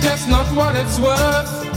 that's not what it's worth.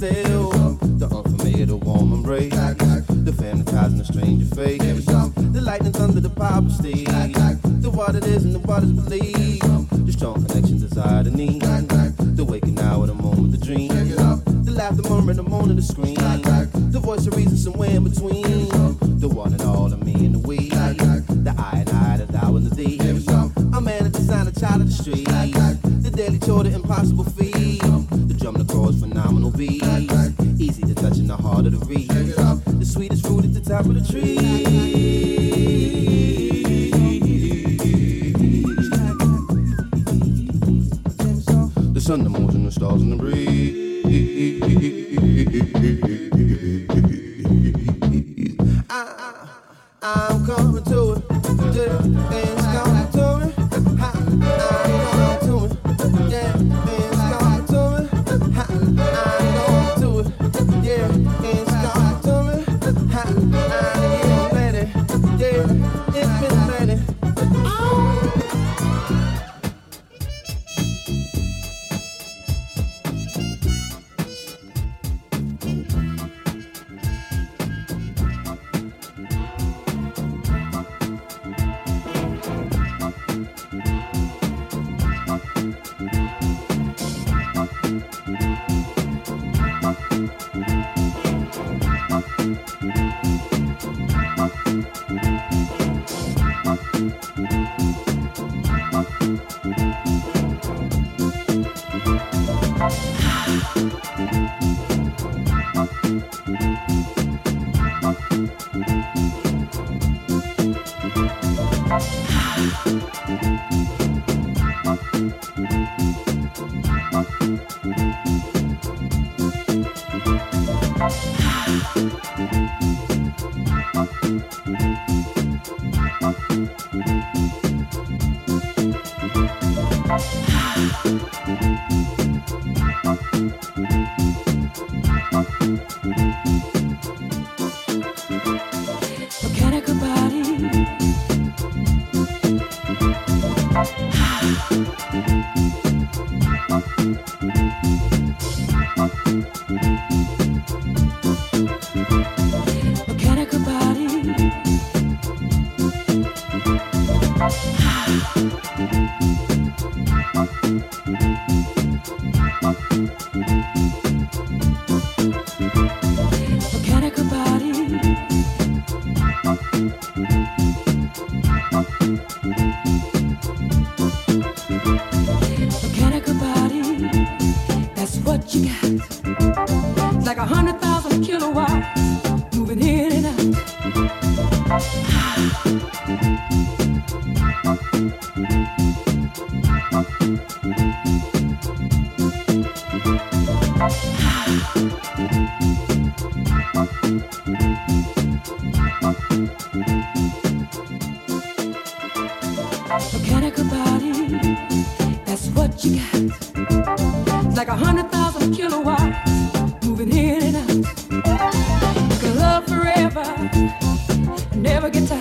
still. The unfamiliar, the warm embrace, the fantasizing, the stranger face, the lightning's under the power stage, the water is and the water's believed, the strong connection, desire, the need, the waking hour, the moment, the dream, the laugh, the murmur, the moan, and the scream, the voice of reason somewhere in between, the one and all, the me and the we, the I and I, the thou and the thee, a man, a design, a child of the street, the daily chore, the impossible feat.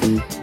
Thank you.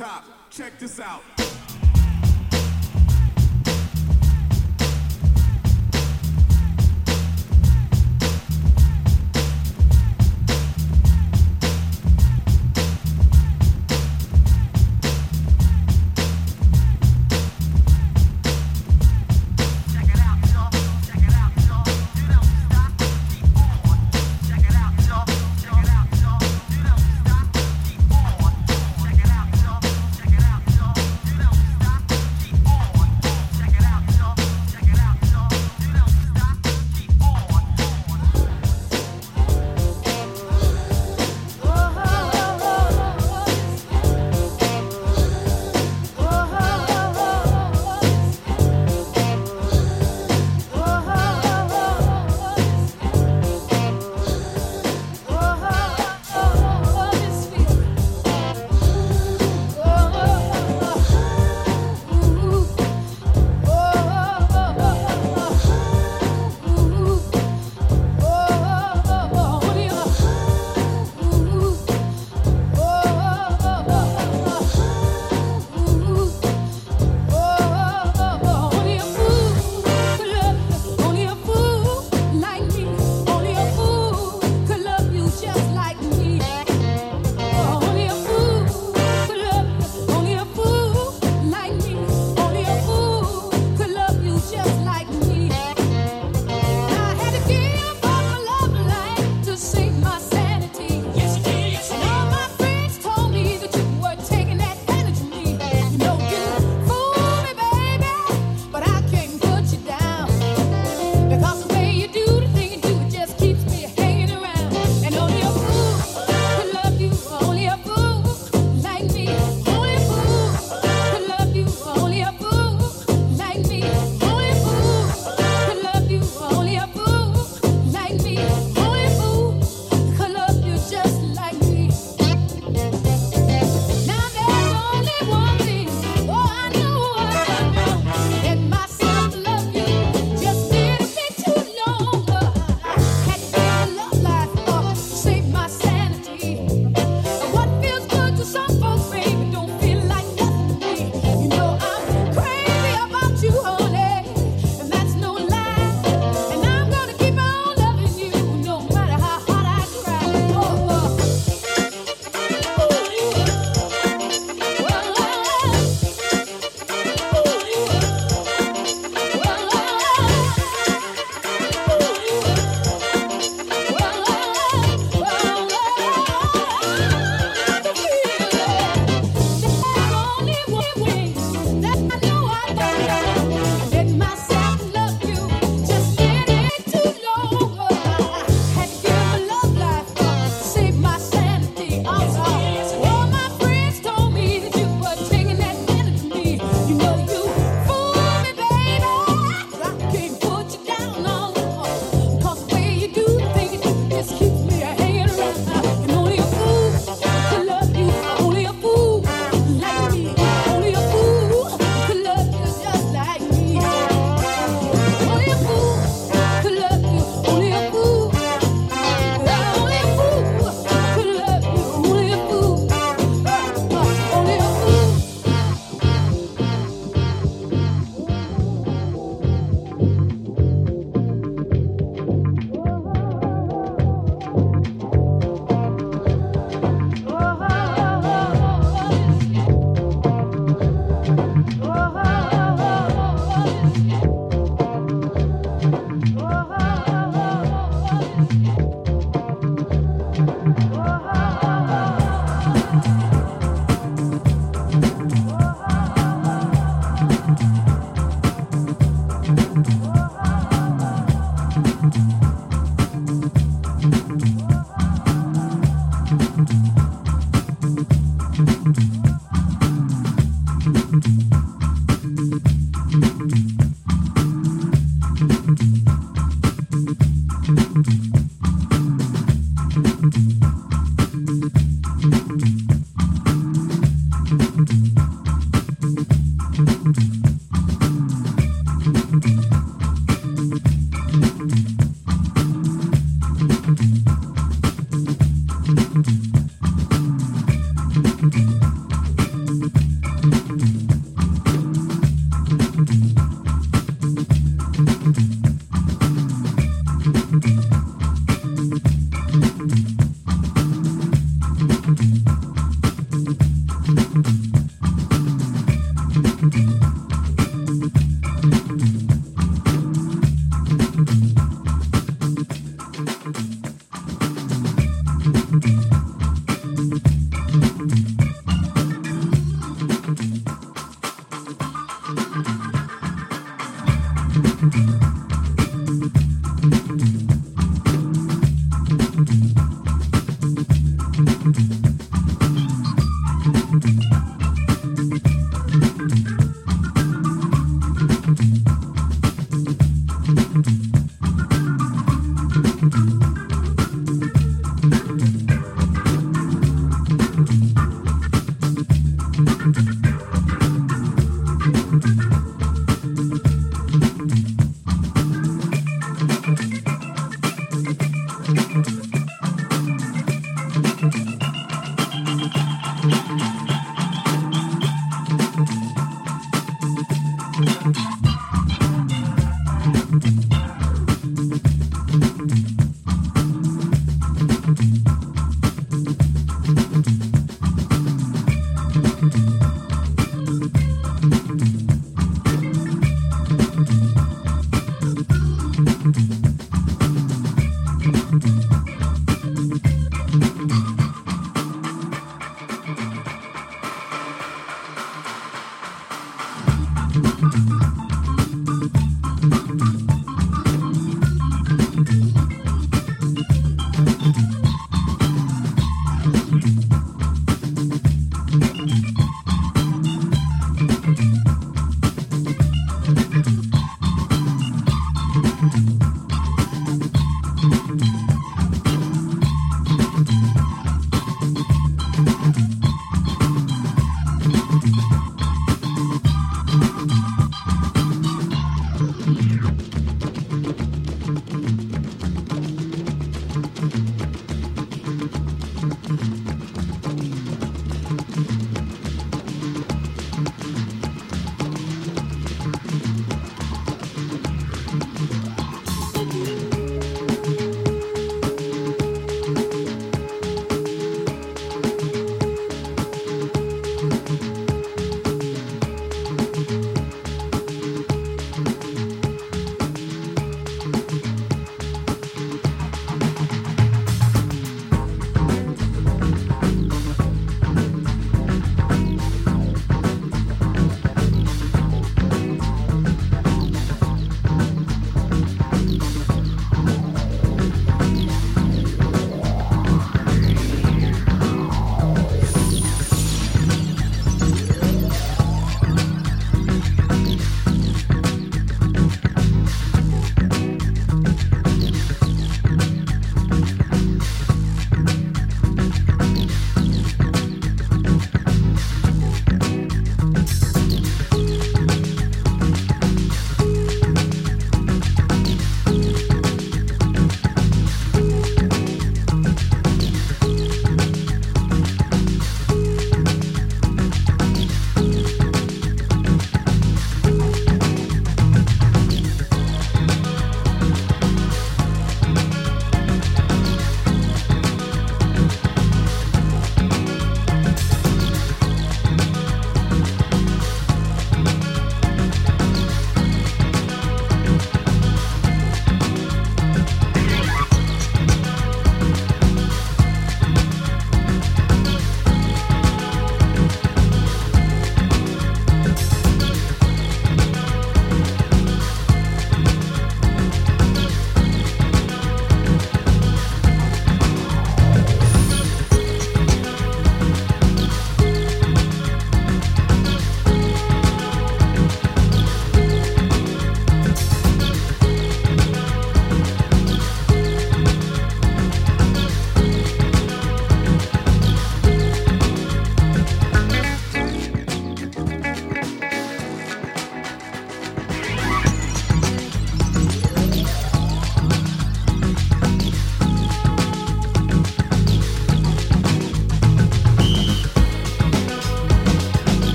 Top. Check this out.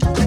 Thank